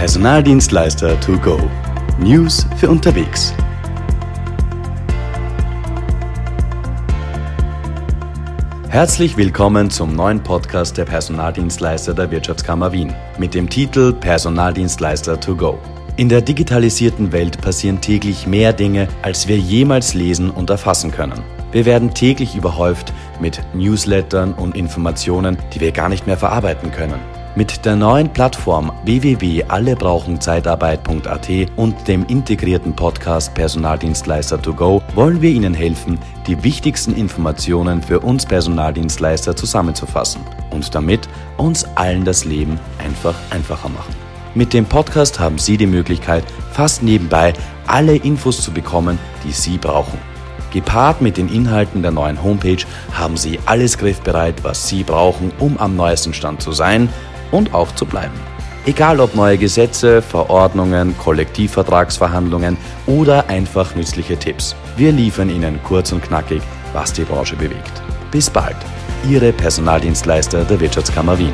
Personaldienstleister to go. News für unterwegs. Herzlich willkommen zum neuen Podcast der Personaldienstleister der Wirtschaftskammer Wien mit dem Titel Personaldienstleister to go. In der digitalisierten Welt passieren täglich mehr Dinge, als wir jemals lesen und erfassen können. Wir werden täglich überhäuft mit Newslettern und Informationen, die wir gar nicht mehr verarbeiten können. Mit der neuen Plattform www.allebrauchenzeitarbeit.at und dem integrierten Podcast Personaldienstleister to go wollen wir Ihnen helfen, die wichtigsten Informationen für uns Personaldienstleister zusammenzufassen und damit uns allen das Leben einfach einfacher machen. Mit dem Podcast haben Sie die Möglichkeit, fast nebenbei alle Infos zu bekommen, die Sie brauchen. Gepaart mit den Inhalten der neuen Homepage haben Sie alles griffbereit, was Sie brauchen, um am neuesten Stand zu sein und auch zu bleiben. Egal ob neue Gesetze, Verordnungen, Kollektivvertragsverhandlungen oder einfach nützliche Tipps. Wir liefern Ihnen kurz und knackig, was die Branche bewegt. Bis bald. Ihre Personaldienstleister der Wirtschaftskammer Wien.